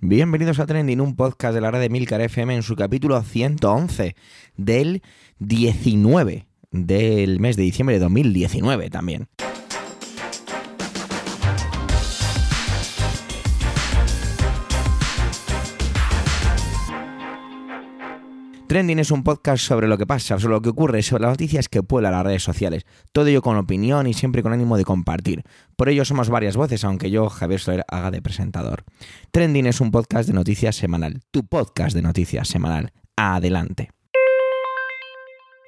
Bienvenidos a Trending, un podcast de la red de Milcar FM en su capítulo 111 del 19 del mes de diciembre de 2019 también. Trending es un podcast sobre lo que pasa, sobre lo que ocurre, sobre las noticias que pueblan las redes sociales. Todo ello con opinión y siempre con ánimo de compartir. Por ello somos varias voces, aunque yo, Javier Soler, haga de presentador. Trending es un podcast de noticias semanal. Tu podcast de noticias semanal. Adelante.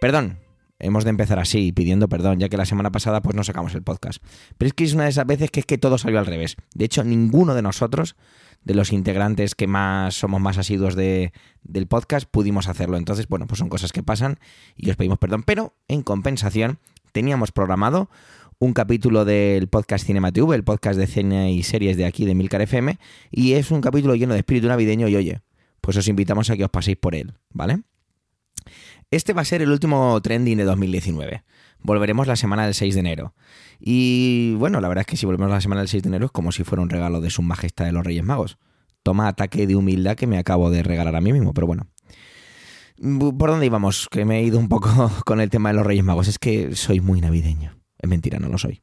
Perdón, hemos de empezar así, pidiendo perdón, ya que la semana pasada pues no sacamos el podcast. Pero es que es una de esas veces que es que todo salió al revés. De hecho, ninguno de nosotros de los integrantes que más somos más asiduos de, del podcast pudimos hacerlo. Entonces, bueno, pues son cosas que pasan y os pedimos perdón. Pero en compensación, teníamos programado un capítulo del podcast Cinema TV, el podcast de cine y series de aquí de Milcar FM, y es un capítulo lleno de espíritu navideño y oye, pues os invitamos a que os paséis por él, ¿vale? Este va a ser el último trending de 2019. Volveremos la semana del 6 de enero. Y bueno, la verdad es que si volvemos la semana del 6 de enero es como si fuera un regalo de su majestad de los Reyes Magos. Toma ataque de humildad que me acabo de regalar a mí mismo, pero bueno. ¿Por dónde íbamos? Que me he ido un poco con el tema de los Reyes Magos. Es que soy muy navideño. Es mentira, no lo soy.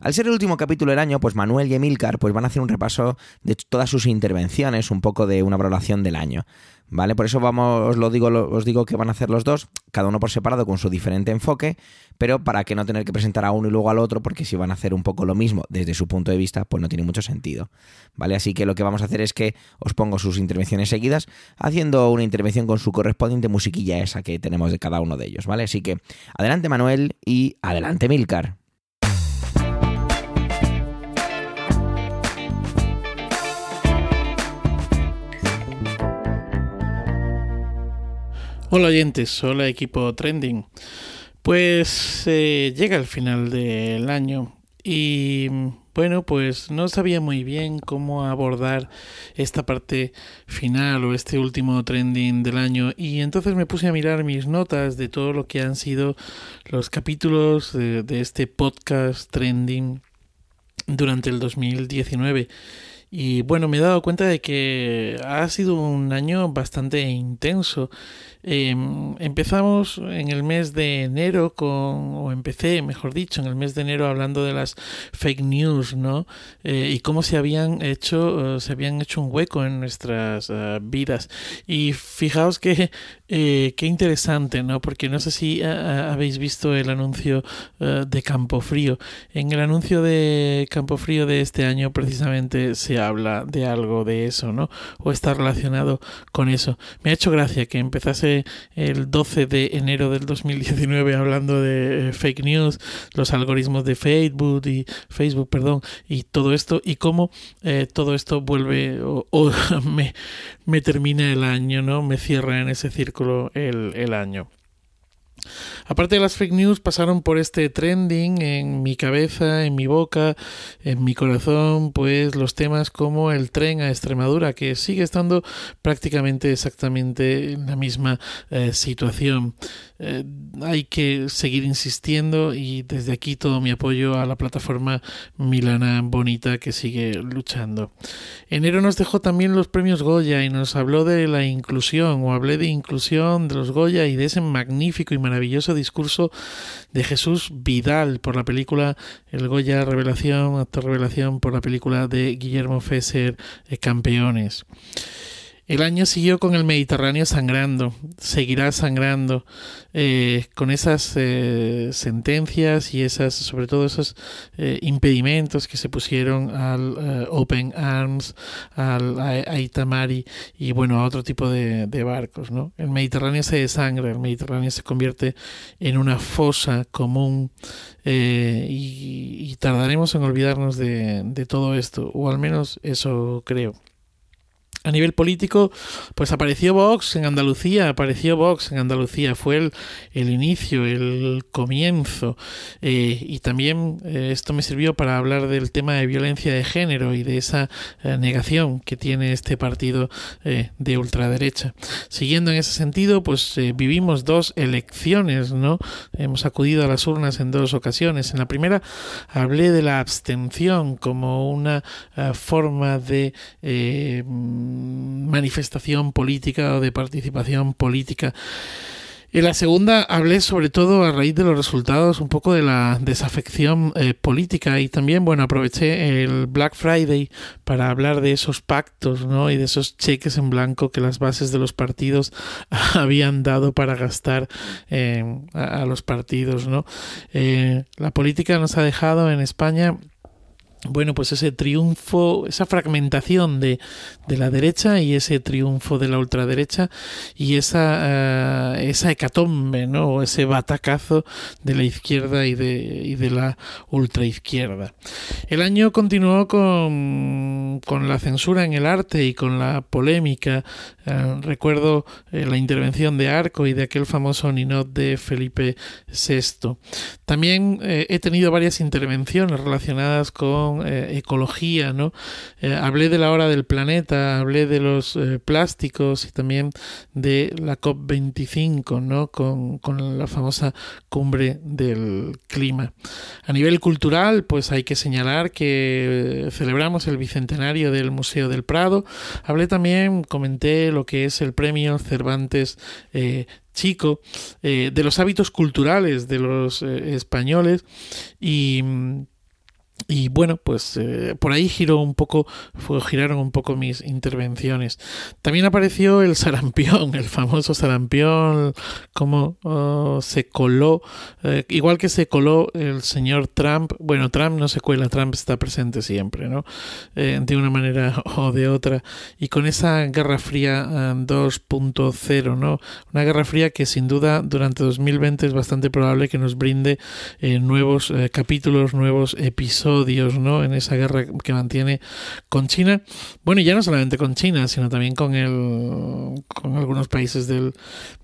Al ser el último capítulo del año, pues Manuel y Emilcar pues van a hacer un repaso de todas sus intervenciones, un poco de una valoración del año. ¿Vale? Por eso vamos, os lo digo, os digo que van a hacer los dos, cada uno por separado con su diferente enfoque, pero para que no tener que presentar a uno y luego al otro, porque si van a hacer un poco lo mismo desde su punto de vista, pues no tiene mucho sentido. ¿Vale? Así que lo que vamos a hacer es que os pongo sus intervenciones seguidas, haciendo una intervención con su correspondiente musiquilla esa que tenemos de cada uno de ellos, ¿vale? Así que adelante Manuel y adelante Milcar. Hola oyentes, hola equipo Trending. Pues eh, llega el final del año y bueno, pues no sabía muy bien cómo abordar esta parte final o este último trending del año y entonces me puse a mirar mis notas de todo lo que han sido los capítulos de, de este podcast trending durante el 2019 y bueno, me he dado cuenta de que ha sido un año bastante intenso. Em, empezamos en el mes de enero con, o empecé, mejor dicho, en el mes de enero hablando de las fake news, ¿no? Eh, y cómo se habían hecho, eh, se habían hecho un hueco en nuestras eh, vidas. Y fijaos que qué interesante, ¿no? Porque no sé si habéis visto el anuncio de Campo Frío. En el anuncio de Campo Frío de este año precisamente se habla de algo de eso, ¿no? O está relacionado con eso. Me ha hecho gracia que empezase el 12 de enero del 2019 hablando de eh, fake news, los algoritmos de Facebook y Facebook, perdón, y todo esto y cómo eh, todo esto vuelve o, me, termina el año, ¿no? Me cierra en ese círculo el año. Aparte de las fake news, pasaron por este trending en mi cabeza, en mi boca, en mi corazón, pues los temas como el tren a Extremadura, que sigue estando prácticamente exactamente en la misma eh, situación. Eh, hay que seguir insistiendo y desde aquí todo mi apoyo a la plataforma Milana Bonita que sigue luchando. Enero nos dejó también los premios Goya y nos habló de la inclusión, o hablé de inclusión de los Goya y de ese magnífico y maravilloso discurso de Jesús Vidal por la película El Goya Revelación, actor revelación por la película de Guillermo Fesser, eh, Campeones. El año siguió con el Mediterráneo sangrando, seguirá sangrando, eh, con esas eh, sentencias y esas, sobre todo esos eh, impedimentos que se pusieron al Open Arms, al a, Itamari y bueno, a otro tipo de, barcos. ¿no? El Mediterráneo se desangra, el Mediterráneo se convierte en una fosa común y, tardaremos en olvidarnos de todo esto, o al menos eso creo. A nivel político, pues apareció Vox en Andalucía, apareció Vox en Andalucía, fue el, el inicio, el comienzo. Eh, y también eh, esto me sirvió para hablar del tema de violencia de género y de esa eh, negación que tiene este partido de ultraderecha. Siguiendo en ese sentido, pues vivimos dos elecciones, ¿no? Hemos acudido a las urnas en dos ocasiones. En la primera hablé de la abstención como una forma de manifestación política o de participación política. En la segunda hablé sobre todo a raíz de los resultados un poco de la desafección eh, política y también, bueno, aproveché el Black Friday para hablar de esos pactos, ¿no? Y de esos cheques en blanco que las bases de los partidos habían dado para gastar eh, a, los partidos, ¿no? Eh, la política nos ha dejado en España bueno, pues ese triunfo, esa fragmentación de, de, la derecha y ese triunfo de la ultraderecha y esa, uh, esa hecatombe, ¿no? ese batacazo de la izquierda y de, y de la ultraizquierda. El año continuó con, con la censura en el arte y con la polémica. Uh, recuerdo eh, la intervención de Arco y de aquel famoso ninot de Felipe VI. También eh, he tenido varias intervenciones relacionadas con eh, ecología, ¿no? Eh, hablé de la hora del planeta, hablé de los eh, plásticos y también de la COP25, ¿no? Con, la famosa cumbre del clima. A nivel cultural, pues hay que señalar que celebramos el bicentenario del Museo del Prado. Hablé también, comenté lo que es el premio Cervantes chico, de los hábitos culturales de los españoles y y bueno, pues eh, por ahí giró un poco, giraron un poco mis intervenciones. También apareció el sarampión, el famoso sarampión, como oh, se coló, eh, igual que se coló el señor Trump. Bueno, Trump no se cuela, Trump está presente siempre, ¿no? Eh, de una manera o de otra. Y con esa Guerra Fría 2.0, ¿no? Una Guerra Fría que sin duda durante 2020 es bastante probable que nos brinde nuevos capítulos, nuevos episodios ¿no? En esa guerra que mantiene con China. Bueno, y ya no solamente con China, sino también con el, con algunos países del,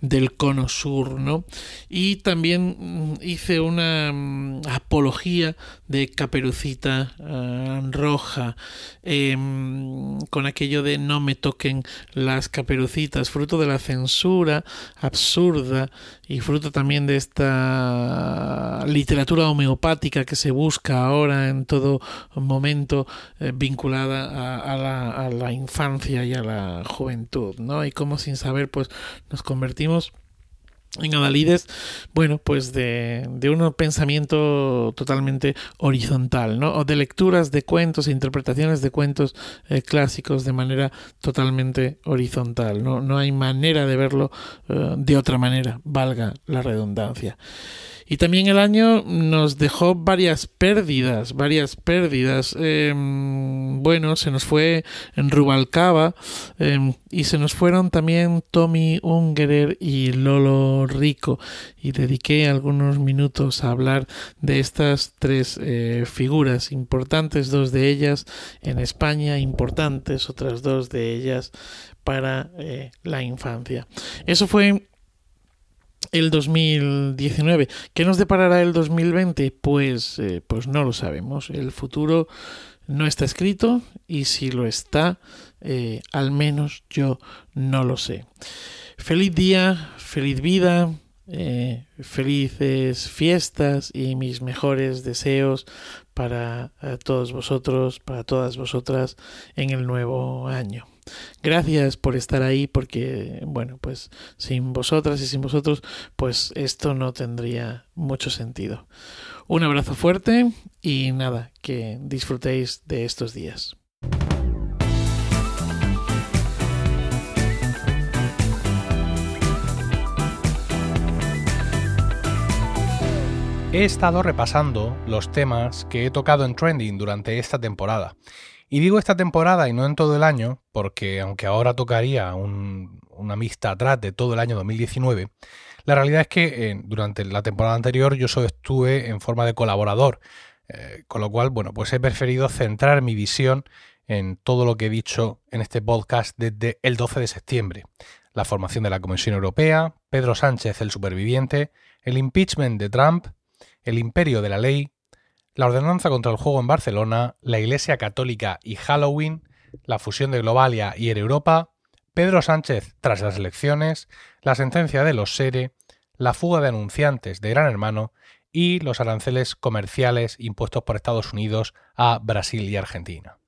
del cono sur, ¿no? Y también mm, hice una mm, apología de Caperucita eh, Roja, em, con aquello de no me toquen las caperucitas, fruto de la censura absurda y fruto también de esta literatura homeopática que se busca ahora en todo momento eh, vinculada a, la, infancia y a la juventud, ¿no? Y cómo sin saber pues nos convertimos en Adalides, bueno, pues de, de, un pensamiento totalmente horizontal, ¿no? O de lecturas de cuentos e interpretaciones de cuentos eh, clásicos de manera totalmente horizontal, ¿no? No hay manera de verlo uh, de otra manera, valga la redundancia. Y también el año nos dejó varias pérdidas, varias pérdidas. Eh, bueno, se nos fue en Rubalcaba eh, y se nos fueron también Tommy Ungerer y Lolo Rico. Y dediqué algunos minutos a hablar de estas tres eh, figuras importantes, dos de ellas en España, importantes, otras dos de ellas para eh, la infancia. Eso fue el 2019. ¿Qué nos deparará el 2020? Pues, eh, pues no lo sabemos. El futuro no está escrito y si lo está, eh, al menos yo no lo sé. Feliz día, feliz vida, eh, felices fiestas y mis mejores deseos para todos vosotros, para todas vosotras en el nuevo año. Gracias por estar ahí porque, bueno, pues sin vosotras y sin vosotros, pues esto no tendría mucho sentido. Un abrazo fuerte y nada, que disfrutéis de estos días. He estado repasando los temas que he tocado en Trending durante esta temporada y digo esta temporada y no en todo el año, porque aunque ahora tocaría una mixta atrás de todo el año 2019, la realidad es que eh, durante la temporada anterior yo solo estuve en forma de colaborador, eh, con lo cual, bueno, pues he preferido centrar mi visión en todo lo que he dicho en este podcast desde el 12 de septiembre. La formación de la Comisión Europea, Pedro Sánchez el superviviente, el impeachment de Trump, el imperio de la ley, la ordenanza contra el juego en Barcelona, la Iglesia Católica y Halloween, la fusión de Globalia y Europa, Pedro Sánchez tras las elecciones, la sentencia de los SERE, la fuga de anunciantes de Gran Hermano y los aranceles comerciales impuestos por Estados Unidos a Brasil y Argentina.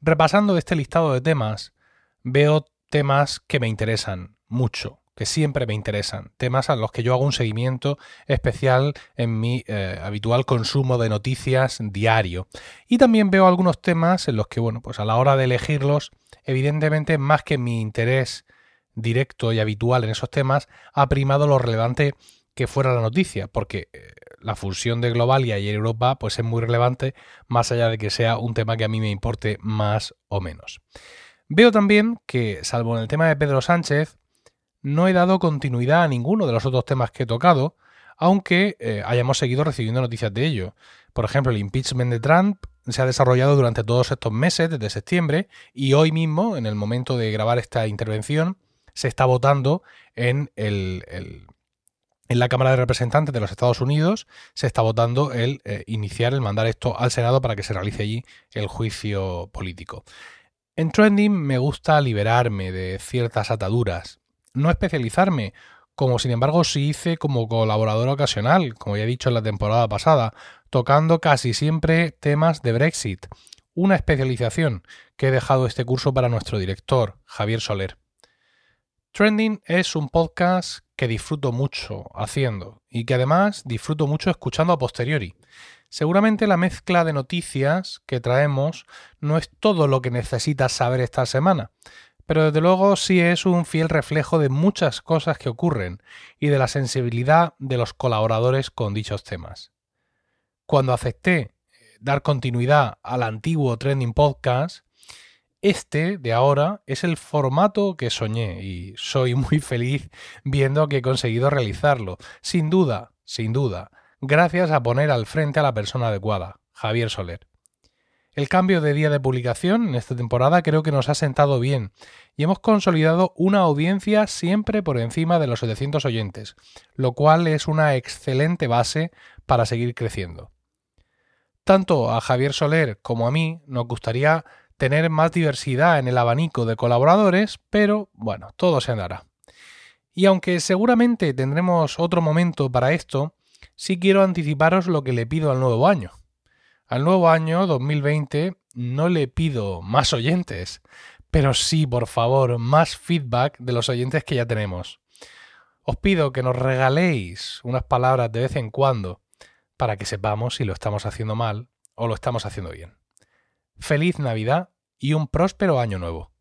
Repasando este listado de temas, veo temas que me interesan mucho, que siempre me interesan, temas a los que yo hago un seguimiento especial en mi eh, habitual consumo de noticias diario. Y también veo algunos temas en los que, bueno, pues a la hora de elegirlos, evidentemente más que mi interés directo y habitual en esos temas, ha primado lo relevante que fuera la noticia, porque eh, la fusión de Globalia y Europa pues es muy relevante, más allá de que sea un tema que a mí me importe más o menos. Veo también que, salvo en el tema de Pedro Sánchez, no he dado continuidad a ninguno de los otros temas que he tocado, aunque eh, hayamos seguido recibiendo noticias de ello. Por ejemplo, el impeachment de Trump se ha desarrollado durante todos estos meses, desde septiembre, y hoy mismo, en el momento de grabar esta intervención, se está votando en el, en la Cámara de Representantes de los Estados Unidos se está votando el eh, iniciar, el mandar esto al Senado para que se realice allí el juicio político. En trending me gusta liberarme de ciertas ataduras, no especializarme, como sin embargo sí hice como colaborador ocasional, como ya he dicho en la temporada pasada, tocando casi siempre temas de Brexit, una especialización que he dejado este curso para nuestro director, Javier Soler. Trending es un podcast que disfruto mucho haciendo y que además disfruto mucho escuchando a posteriori. Seguramente la mezcla de noticias que traemos no es todo lo que necesitas saber esta semana, pero desde luego sí es un fiel reflejo de muchas cosas que ocurren y de la sensibilidad de los colaboradores con dichos temas. Cuando acepté dar continuidad al antiguo Trending Podcast, este de ahora es el formato que soñé y soy muy feliz viendo que he conseguido realizarlo. Sin duda, sin duda, gracias a poner al frente a la persona adecuada, Javier Soler. El cambio de día de publicación en esta temporada creo que nos ha sentado bien y hemos consolidado una audiencia siempre por encima de los 700 oyentes, lo cual es una excelente base para seguir creciendo. Tanto a Javier Soler como a mí nos gustaría tener más diversidad en el abanico de colaboradores, pero bueno, todo se andará. Y aunque seguramente tendremos otro momento para esto, sí quiero anticiparos lo que le pido al nuevo año. Al nuevo año 2020 no le pido más oyentes, pero sí, por favor, más feedback de los oyentes que ya tenemos. Os pido que nos regaléis unas palabras de vez en cuando para que sepamos si lo estamos haciendo mal o lo estamos haciendo bien. Feliz Navidad y un próspero año nuevo.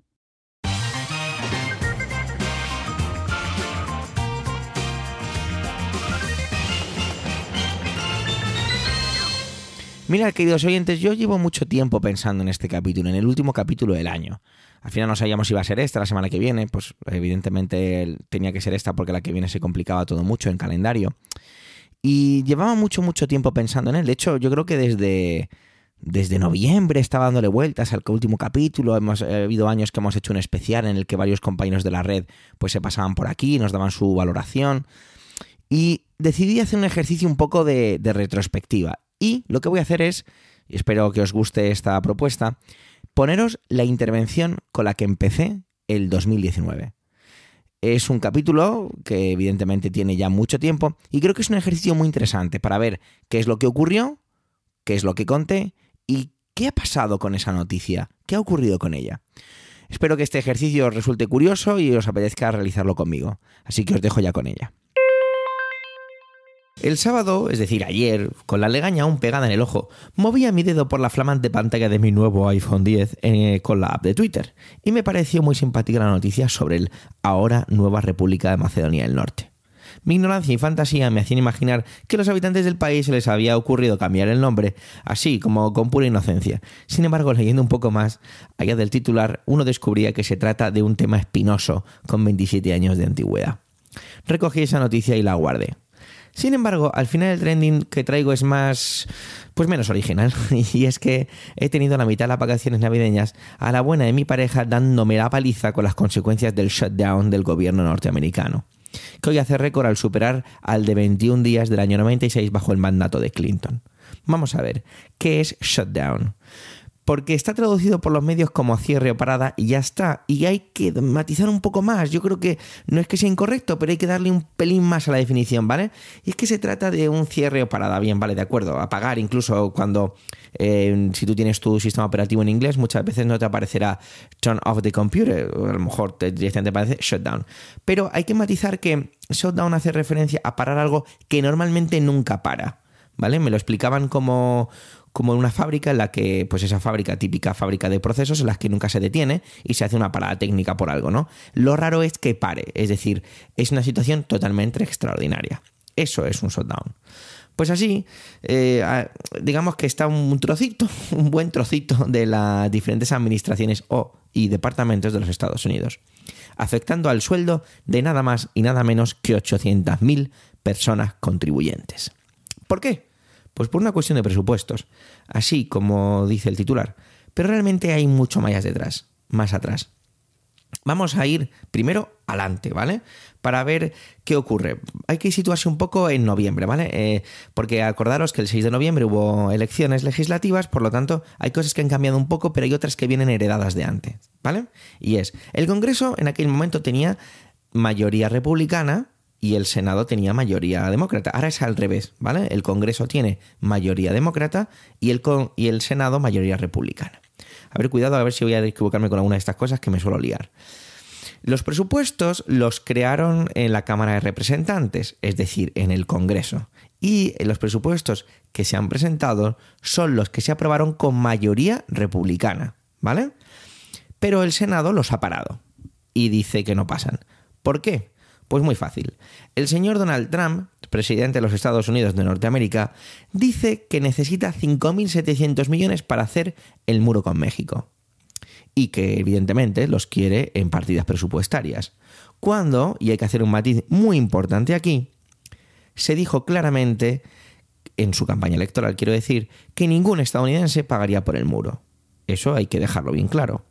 Mira, queridos oyentes, yo llevo mucho tiempo pensando en este capítulo, en el último capítulo del año. Al final no sabíamos si iba a ser esta la semana que viene, pues evidentemente tenía que ser esta porque la que viene se complicaba todo mucho en calendario. Y llevaba mucho, mucho tiempo pensando en él. De hecho, yo creo que desde desde noviembre estaba dándole vueltas al último capítulo. Hemos ha habido años que hemos hecho un especial en el que varios compañeros de la red pues se pasaban por aquí, nos daban su valoración. Y decidí hacer un ejercicio un poco de, de retrospectiva. Y lo que voy a hacer es, espero que os guste esta propuesta, poneros la intervención con la que empecé el 2019. Es un capítulo que evidentemente tiene ya mucho tiempo y creo que es un ejercicio muy interesante para ver qué es lo que ocurrió, qué es lo que conté ¿Y qué ha pasado con esa noticia? ¿Qué ha ocurrido con ella? Espero que este ejercicio os resulte curioso y os apetezca realizarlo conmigo, así que os dejo ya con ella. El sábado, es decir, ayer, con la legaña aún pegada en el ojo, movía mi dedo por la flamante pantalla de mi nuevo iPhone 10 eh, con la app de Twitter y me pareció muy simpática la noticia sobre el ahora nueva República de Macedonia del Norte. Mi ignorancia y fantasía me hacían imaginar que a los habitantes del país se les había ocurrido cambiar el nombre, así como con pura inocencia. Sin embargo, leyendo un poco más, allá del titular, uno descubría que se trata de un tema espinoso, con 27 años de antigüedad. Recogí esa noticia y la guardé. Sin embargo, al final el trending que traigo es más, pues menos original. Y es que he tenido la mitad de las vacaciones navideñas a la buena de mi pareja dándome la paliza con las consecuencias del shutdown del gobierno norteamericano que hoy hace récord al superar al de 21 días del año 96 bajo el mandato de Clinton. Vamos a ver, ¿qué es shutdown? Porque está traducido por los medios como cierre o parada y ya está. Y hay que matizar un poco más. Yo creo que no es que sea incorrecto, pero hay que darle un pelín más a la definición, ¿vale? Y es que se trata de un cierre o parada. Bien, vale, de acuerdo. Apagar, incluso cuando, eh, si tú tienes tu sistema operativo en inglés, muchas veces no te aparecerá turn off the computer, o a lo mejor te, directamente aparece shutdown. Pero hay que matizar que shutdown hace referencia a parar algo que normalmente nunca para. ¿Vale? Me lo explicaban como, como en una fábrica en la que, pues esa fábrica, típica fábrica de procesos, en las que nunca se detiene y se hace una parada técnica por algo, ¿no? Lo raro es que pare, es decir, es una situación totalmente extraordinaria. Eso es un shutdown. Pues así, eh, digamos que está un trocito, un buen trocito de las diferentes administraciones o y departamentos de los Estados Unidos, afectando al sueldo de nada más y nada menos que 800.000 personas contribuyentes. ¿Por qué? Pues por una cuestión de presupuestos, así como dice el titular. Pero realmente hay mucho más detrás, más atrás. Vamos a ir primero adelante, ¿vale? Para ver qué ocurre. Hay que situarse un poco en noviembre, ¿vale? Eh, porque acordaros que el 6 de noviembre hubo elecciones legislativas, por lo tanto hay cosas que han cambiado un poco, pero hay otras que vienen heredadas de antes, ¿vale? Y es, el Congreso en aquel momento tenía mayoría republicana, y el Senado tenía mayoría demócrata. Ahora es al revés, ¿vale? El Congreso tiene mayoría demócrata y el, y el Senado mayoría republicana. A ver, cuidado, a ver si voy a equivocarme con alguna de estas cosas que me suelo liar. Los presupuestos los crearon en la Cámara de Representantes, es decir, en el Congreso. Y los presupuestos que se han presentado son los que se aprobaron con mayoría republicana, ¿vale? Pero el Senado los ha parado y dice que no pasan. ¿Por qué? Pues muy fácil. El señor Donald Trump, presidente de los Estados Unidos de Norteamérica, dice que necesita 5.700 millones para hacer el muro con México. Y que evidentemente los quiere en partidas presupuestarias. Cuando, y hay que hacer un matiz muy importante aquí, se dijo claramente, en su campaña electoral quiero decir, que ningún estadounidense pagaría por el muro. Eso hay que dejarlo bien claro.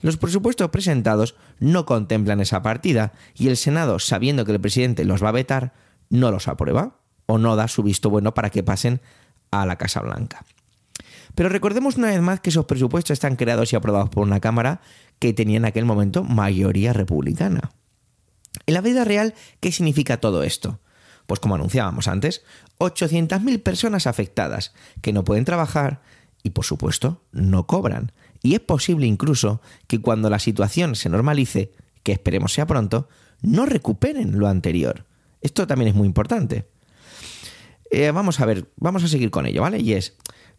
Los presupuestos presentados no contemplan esa partida y el Senado, sabiendo que el presidente los va a vetar, no los aprueba o no da su visto bueno para que pasen a la Casa Blanca. Pero recordemos una vez más que esos presupuestos están creados y aprobados por una Cámara que tenía en aquel momento mayoría republicana. En la vida real, ¿qué significa todo esto? Pues como anunciábamos antes, 800.000 personas afectadas que no pueden trabajar y por supuesto no cobran. Y es posible incluso que cuando la situación se normalice, que esperemos sea pronto, no recuperen lo anterior. Esto también es muy importante. Eh, vamos a ver, vamos a seguir con ello, ¿vale? Y es,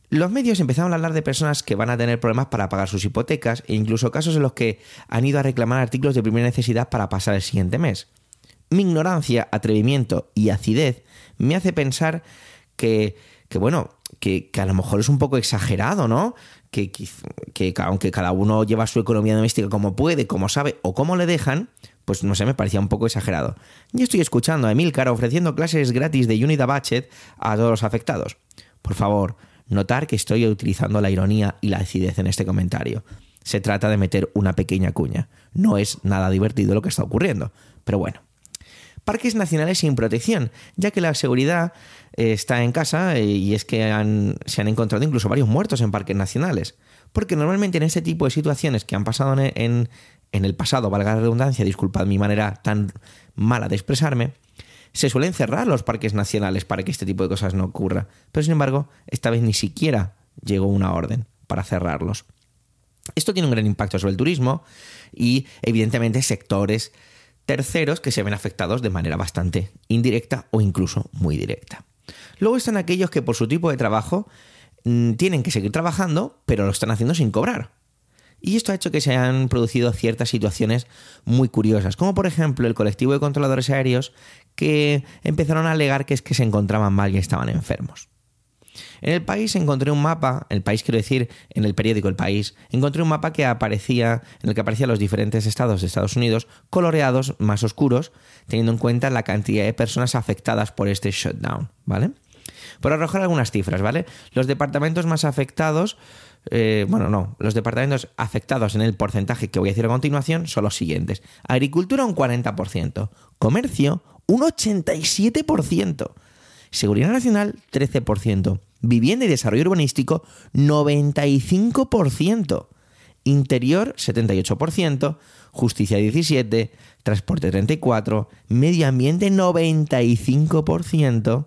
los medios empezaron a hablar de personas que van a tener problemas para pagar sus hipotecas e incluso casos en los que han ido a reclamar artículos de primera necesidad para pasar el siguiente mes. Mi ignorancia, atrevimiento y acidez me hace pensar que, que bueno, que, que, a lo mejor es un poco exagerado, ¿no? Que, que, aunque cada uno lleva su economía doméstica como puede, como sabe o como le dejan, pues no sé, me parecía un poco exagerado. Yo estoy escuchando a Emilcar ofreciendo clases gratis de Unida Budget a todos los afectados. Por favor, notar que estoy utilizando la ironía y la acidez en este comentario. Se trata de meter una pequeña cuña. No es nada divertido lo que está ocurriendo. Pero bueno. Parques nacionales sin protección, ya que la seguridad eh, está en casa eh, y es que se han encontrado incluso varios muertos en parques nacionales. Porque normalmente en este tipo de situaciones que han pasado en, en el pasado, valga la redundancia, disculpad mi manera tan mala de expresarme, se suelen cerrar los parques nacionales para que este tipo de cosas no ocurra. Pero sin embargo, esta vez ni siquiera llegó una orden para cerrarlos. Esto tiene un gran impacto sobre el turismo y evidentemente sectores terceros que se ven afectados de manera bastante indirecta o incluso muy directa. Luego están aquellos que por su tipo de trabajo mm, tienen que seguir trabajando, pero lo están haciendo sin cobrar. Y esto ha hecho que se hayan producido ciertas situaciones muy curiosas, como por ejemplo el colectivo de controladores aéreos que empezaron a alegar que es que se encontraban mal y estaban enfermos. En el país encontré un mapa, el país quiero decir, en el periódico El País, encontré un mapa que aparecía, en el que aparecían los diferentes estados de Estados Unidos coloreados más oscuros, teniendo en cuenta la cantidad de personas afectadas por este shutdown, ¿vale? Por arrojar algunas cifras, ¿vale? Los departamentos más afectados, eh, bueno, no, los departamentos afectados en el porcentaje que voy a decir a continuación son los siguientes. Agricultura un 40%, comercio un 87%, seguridad nacional 13%, Vivienda y desarrollo urbanístico, 95%. Interior, 78%. Justicia, 17%. Transporte, 34%. Medio ambiente, 95%.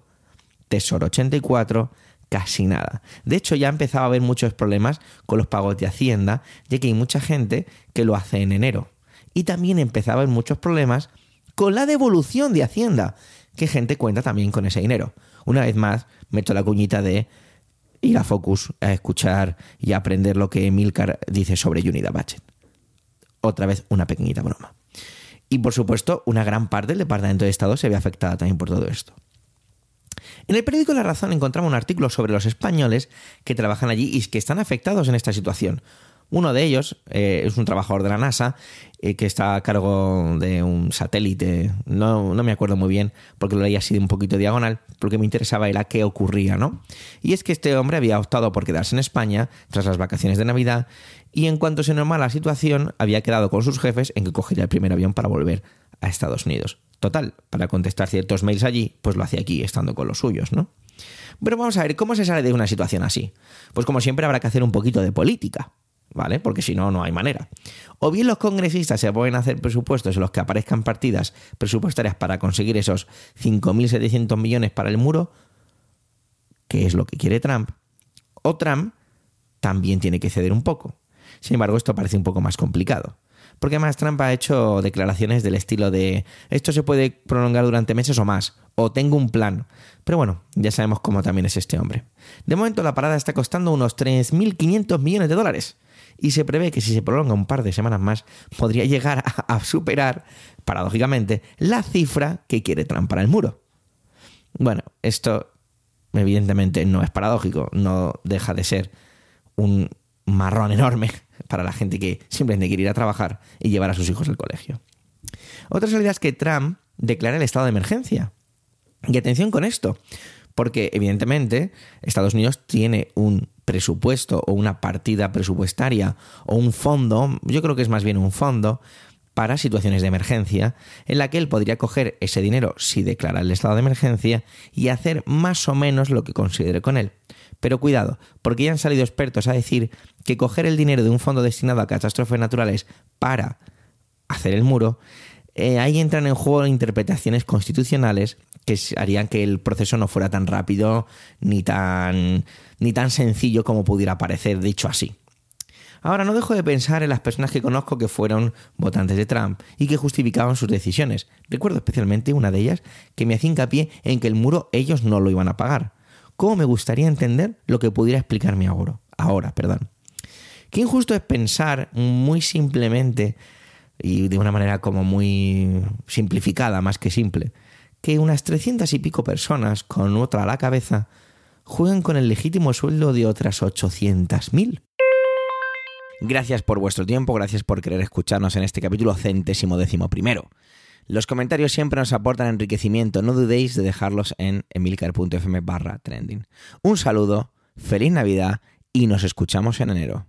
Tesoro, 84% casi nada. De hecho, ya empezaba a haber muchos problemas con los pagos de Hacienda, ya que hay mucha gente que lo hace en enero. Y también empezaba a haber muchos problemas con la devolución de Hacienda, que gente cuenta también con ese dinero. Una vez más, meto la cuñita de ir a Focus a escuchar y aprender lo que Milcar dice sobre Unida Budget. Otra vez una pequeñita broma. Y por supuesto, una gran parte del Departamento de Estado se ve afectada también por todo esto. En el periódico La Razón encontramos un artículo sobre los españoles que trabajan allí y que están afectados en esta situación. Uno de ellos eh, es un trabajador de la NASA eh, que está a cargo de un satélite. No, no, me acuerdo muy bien porque lo leí así de un poquito diagonal. Porque me interesaba era qué ocurría, ¿no? Y es que este hombre había optado por quedarse en España tras las vacaciones de Navidad y en cuanto se normala la situación había quedado con sus jefes en que cogería el primer avión para volver a Estados Unidos. Total, para contestar ciertos mails allí, pues lo hacía aquí estando con los suyos, ¿no? Pero vamos a ver, ¿cómo se sale de una situación así? Pues como siempre habrá que hacer un poquito de política. ¿Vale? Porque si no, no hay manera. O bien los congresistas se pueden hacer presupuestos en los que aparezcan partidas presupuestarias para conseguir esos 5.700 millones para el muro, que es lo que quiere Trump, o Trump también tiene que ceder un poco. Sin embargo, esto parece un poco más complicado. Porque además Trump ha hecho declaraciones del estilo de esto se puede prolongar durante meses o más, o tengo un plan. Pero bueno, ya sabemos cómo también es este hombre. De momento la parada está costando unos 3.500 millones de dólares y se prevé que si se prolonga un par de semanas más podría llegar a, superar, paradójicamente, la cifra que quiere Trump para el muro. Bueno, esto evidentemente no es paradójico, no deja de ser un marrón enorme para la gente que simplemente quiere ir a trabajar y llevar a sus hijos al colegio. Otra salida es que Trump declara el estado de emergencia. Y atención con esto, porque evidentemente Estados Unidos tiene un presupuesto o una partida presupuestaria o un fondo, yo creo que es más bien un fondo, para situaciones de emergencia, en la que él podría coger ese dinero si declara el estado de emergencia y hacer más o menos lo que considere con él. Pero cuidado, porque ya han salido expertos a decir que coger el dinero de un fondo destinado a catástrofes naturales para hacer el muro, eh, ahí entran en juego interpretaciones constitucionales que harían que el proceso no fuera tan rápido ni tan, ni tan sencillo como pudiera parecer, dicho así. Ahora, no dejo de pensar en las personas que conozco que fueron votantes de Trump y que justificaban sus decisiones. Recuerdo especialmente una de ellas que me hacía hincapié en que el muro ellos no lo iban a pagar. ¿Cómo me gustaría entender lo que pudiera explicarme ahora? Ahora, perdón. Qué injusto es pensar muy simplemente y de una manera como muy simplificada, más que simple, que unas trescientas y pico personas con otra a la cabeza juegan con el legítimo sueldo de otras 800.000. Gracias por vuestro tiempo, gracias por querer escucharnos en este capítulo centésimo décimo primero. Los comentarios siempre nos aportan enriquecimiento, no dudéis de dejarlos en emilcar.fm barra trending. Un saludo, feliz Navidad y nos escuchamos en enero.